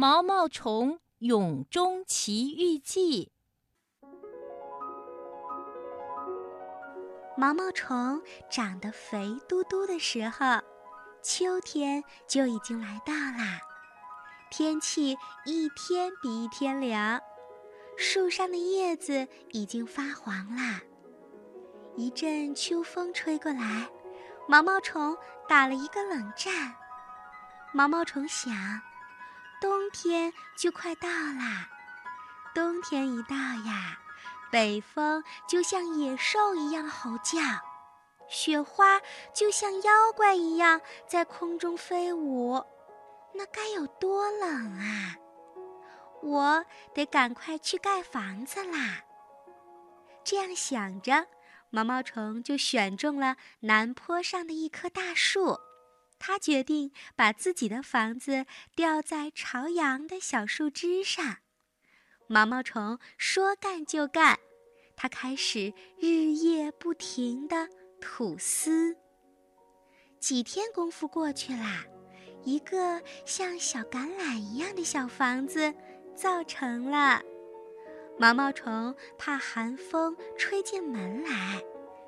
毛毛虫蛹中奇遇记》。毛毛虫长得肥嘟嘟的时候，秋天就已经来到啦。天气一天比一天凉，树上的叶子已经发黄啦。一阵秋风吹过来，毛毛虫打了一个冷战。毛毛虫想，冬天就快到啦。冬天一到呀，北风就像野兽一样吼叫，雪花就像妖怪一样在空中飞舞。那该有多冷啊！我得赶快去盖房子啦。这样想着，毛毛虫就选中了南坡上的一棵大树。他决定把自己的房子吊在朝阳的小树枝上。毛毛虫说干就干，他开始日夜不停地吐丝。几天功夫过去啦。一个像小橄榄一样的小房子造成了。毛毛虫怕寒风吹进门来，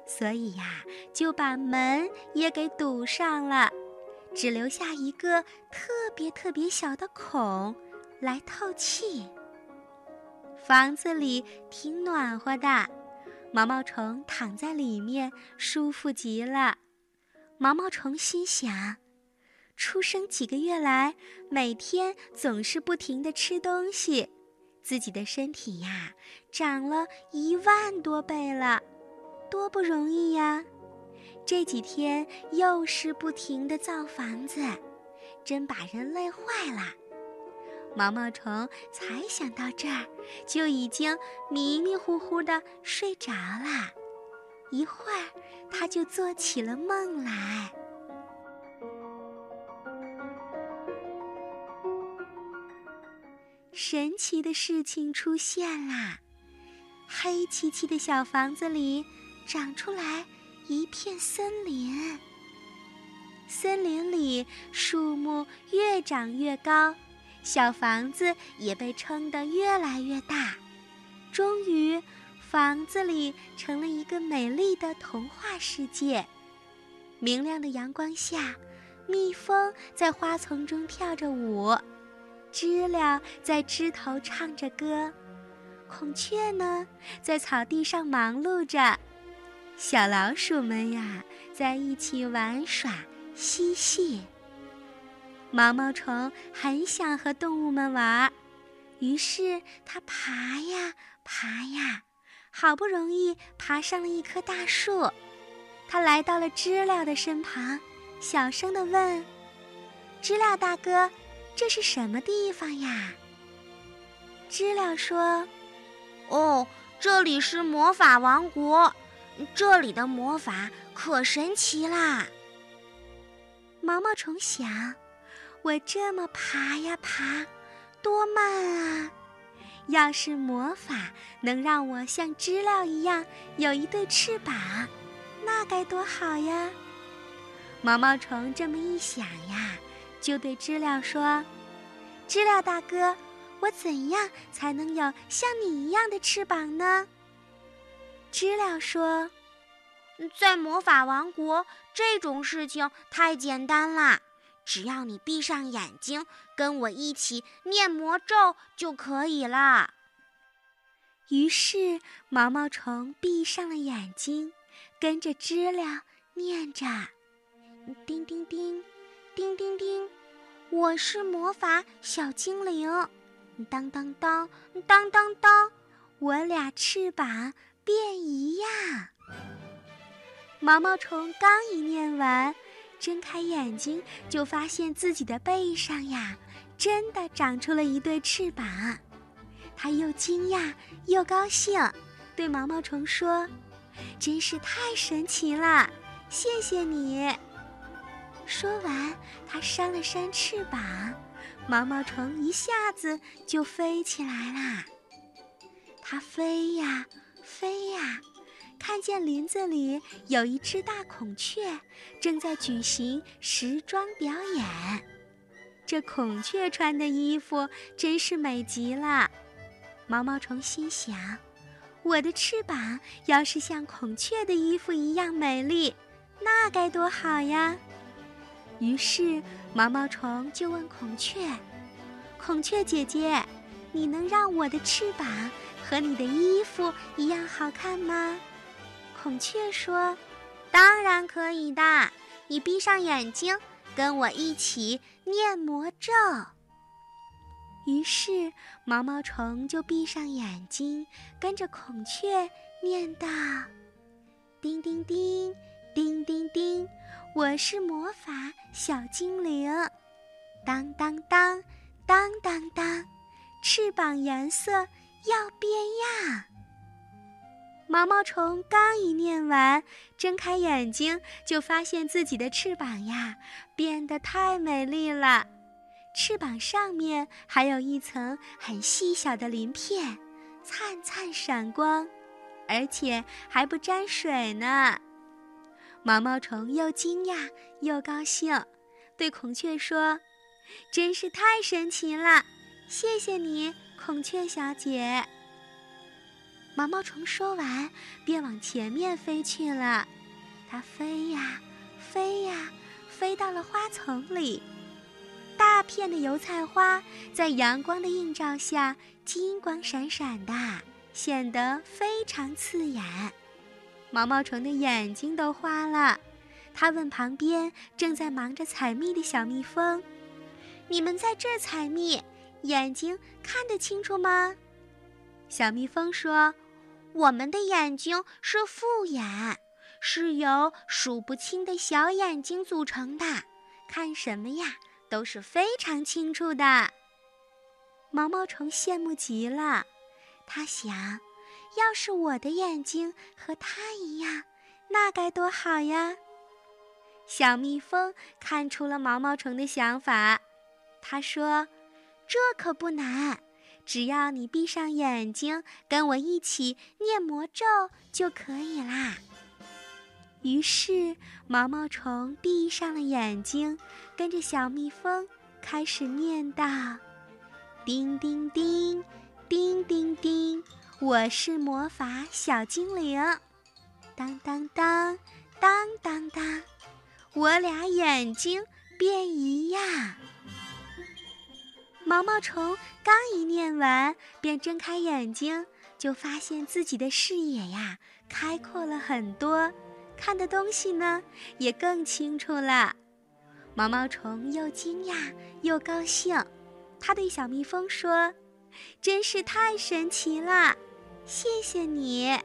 所以呀，就把门也给堵上了，只留下一个特别特别小的孔来透气。房子里挺暖和的，毛毛虫躺在里面舒服极了。毛毛虫心想。出生几个月来，每天总是不停地吃东西，自己的身体呀长了一万多倍了，多不容易呀！这几天又是不停地造房子，真把人累坏了。毛毛虫才想到这儿，就已经迷迷糊糊地睡着了。一会儿，他就做起了梦来。神奇的事情出现啦！黑漆漆的小房子里长出来一片森林。森林里树木越长越高，小房子也被撑得越来越大。终于，房子里成了一个美丽的童话世界。明亮的阳光下，蜜蜂在花丛中跳着舞。知了在枝头唱着歌，孔雀呢在草地上忙碌着，小老鼠们呀在一起玩耍嬉戏。毛毛虫很想和动物们玩，于是它爬呀爬呀，好不容易爬上了一棵大树。它来到了知了的身旁，小声地问：“知了大哥。”这是什么地方呀？知了说：“哦，这里是魔法王国，这里的魔法可神奇啦。”毛毛虫想：“我这么爬呀爬，多慢啊！要是魔法能让我像知了一样有一对翅膀，那该多好呀！”毛毛虫这么一想呀。就对知了说：“知了大哥，我怎样才能有像你一样的翅膀呢？”知了说：“在魔法王国，这种事情太简单啦，只要你闭上眼睛，跟我一起念魔咒就可以了。”于是毛毛虫闭上了眼睛，跟着知了念着：“叮叮叮。”叮叮叮，我是魔法小精灵。当当当，当当当，我俩翅膀变一样。毛毛虫刚一念完，睁开眼睛就发现自己的背上呀，真的长出了一对翅膀。他又惊讶又高兴，对毛毛虫说：“真是太神奇了，谢谢你。”说完，它扇了扇翅膀，毛毛虫一下子就飞起来啦。它飞呀飞呀，看见林子里有一只大孔雀正在举行时装表演。这孔雀穿的衣服真是美极了。毛毛虫心想：“我的翅膀要是像孔雀的衣服一样美丽，那该多好呀！”于是毛毛虫就问孔雀：“孔雀姐姐，你能让我的翅膀和你的衣服一样好看吗？”孔雀说：“当然可以的，你闭上眼睛。”跟我一起念魔咒。于是毛毛虫就闭上眼睛，跟着孔雀念道：“叮叮叮，叮叮叮，我是魔法小精灵。当当当，当当当，翅膀颜色要变样。”毛毛虫刚一念完，睁开眼睛就发现自己的翅膀呀变得太美丽了，翅膀上面还有一层很细小的鳞片，灿灿闪光，而且还不沾水呢。毛毛虫又惊讶又高兴，对孔雀说：“真是太神奇了，谢谢你，孔雀小姐。”毛毛虫说完，便往前面飞去了。它飞呀，飞呀，飞到了花丛里。大片的油菜花在阳光的映照下，金光闪闪的，显得非常刺眼。毛毛虫的眼睛都花了。他问旁边正在忙着采蜜的小蜜蜂：“你们在这采蜜，眼睛看得清楚吗？”小蜜蜂说。我们的眼睛是复眼，是由数不清的小眼睛组成的，看什么呀都是非常清楚的。毛毛虫羡慕极了，他想，要是我的眼睛和他一样，那该多好呀！小蜜蜂看出了毛毛虫的想法，他说：“这可不难。”只要你闭上眼睛，跟我一起念魔咒就可以啦。于是毛毛虫闭上了眼睛，跟着小蜜蜂开始念道：“叮叮叮，叮叮叮，我是魔法小精灵。当当当，当当当，我俩眼睛变一样。”毛毛虫刚一念完，便睁开眼睛，就发现自己的视野呀开阔了很多，看的东西呢也更清楚了。毛毛虫又惊讶又高兴，他对小蜜蜂说：“真是太神奇了，谢谢你。”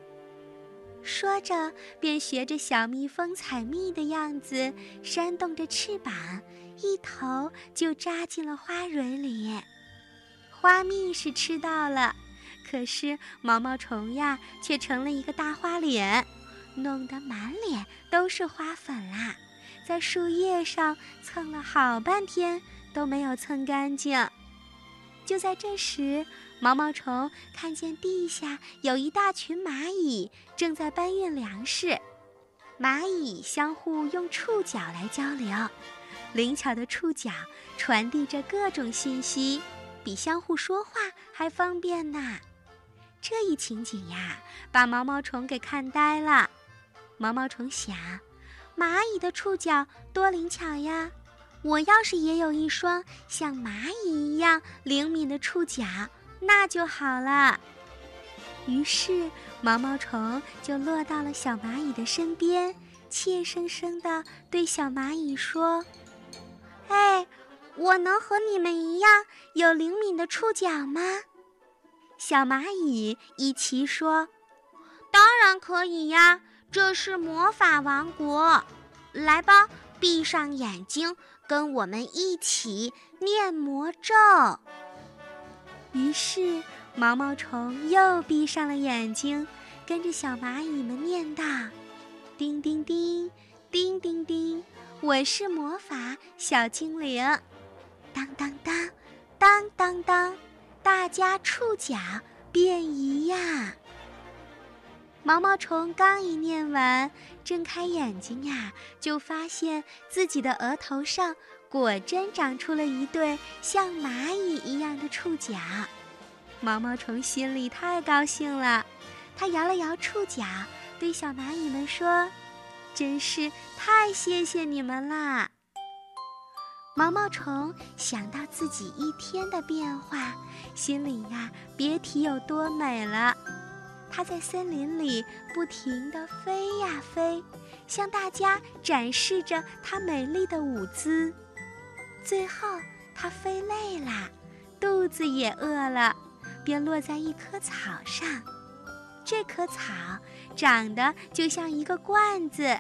说着，便学着小蜜蜂采蜜的样子，扇动着翅膀。一头就扎进了花蕊里，花蜜是吃到了，可是毛毛虫呀却成了一个大花脸，弄得满脸都是花粉啦，在树叶上蹭了好半天都没有蹭干净。就在这时，毛毛虫看见地下有一大群蚂蚁正在搬运粮食，蚂蚁相互用触角来交流。灵巧的触角传递着各种信息，比相互说话还方便呢。这一情景呀，把毛毛虫给看呆了。毛毛虫想：蚂蚁的触角多灵巧呀！我要是也有一双像蚂蚁一样灵敏的触角，那就好了。于是，毛毛虫就落到了小蚂蚁的身边，怯生生地对小蚂蚁说。哎，我能和你们一样有灵敏的触角吗？小蚂蚁一齐说：“当然可以呀，这是魔法王国。来吧，闭上眼睛，跟我们一起念魔咒。”于是毛毛虫又闭上了眼睛，跟着小蚂蚁们念道：“叮叮叮，叮叮叮。”我是魔魔法小精灵，当当当，当当当，大家触角变一样。毛毛虫刚一念完，睁开眼睛呀，就发现自己的额头上果真长出了一对像蚂蚁一样的触角。毛毛虫心里太高兴了，它摇了摇触角，对小蚂蚁们说：“真是太谢谢你们啦！”毛毛虫想到自己一天的变化，心里呀别提有多美了。它在森林里不停地飞呀飞，向大家展示着它美丽的舞姿。最后，它飞累了，肚子也饿了，便落在一棵草上。这棵草长得就像一个罐子，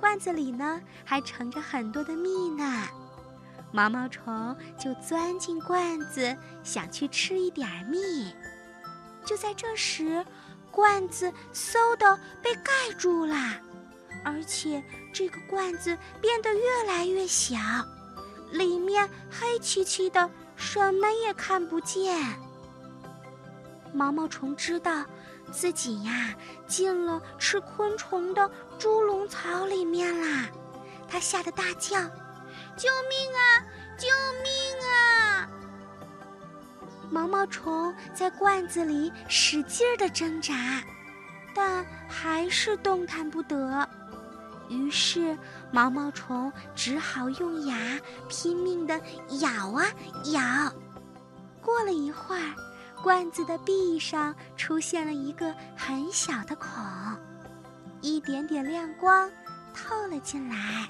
罐子里呢还盛着很多的蜜呢。毛毛虫就钻进罐子，想去吃一点蜜。就在这时，罐子嗖的被盖住了，而且这个罐子变得越来越小，里面黑漆漆的，什么也看不见。毛毛虫知道自己呀进了吃昆虫的猪笼草里面啦，它吓得大叫。救命啊！救命啊！毛毛虫在罐子里使劲儿地挣扎，但还是动弹不得。于是毛毛虫只好用牙拼命地咬啊咬。过了一会儿，罐子的壁上出现了一个很小的孔，一点点亮光透了进来。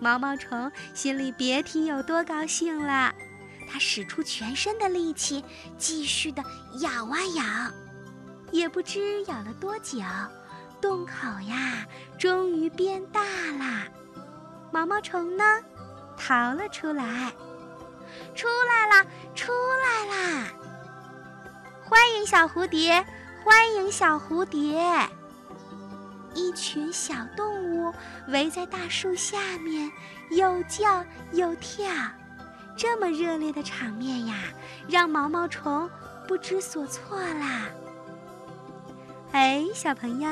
毛毛虫心里别提有多高兴了，它使出全身的力气，继续的咬啊咬，也不知咬了多久，洞口呀终于变大了。毛毛虫呢，逃了出来，出来啦，出来啦！欢迎小蝴蝶，欢迎小蝴蝶。一群小动物围在大树下面，又叫又跳，这么热烈的场面呀，让毛毛虫不知所措啦。哎，小朋友，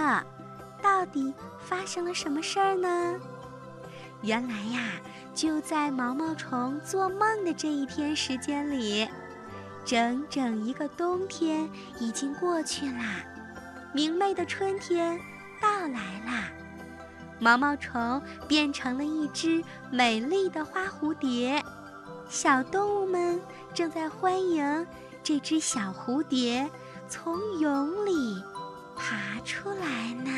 到底发生了什么事儿呢？原来呀，就在毛毛虫做梦的这一天时间里，整整一个冬天已经过去啦，明媚的春天。到来啦！毛毛虫变成了一只美丽的花蝴蝶，小动物们正在欢迎这只小蝴蝶从蛹里爬出来呢。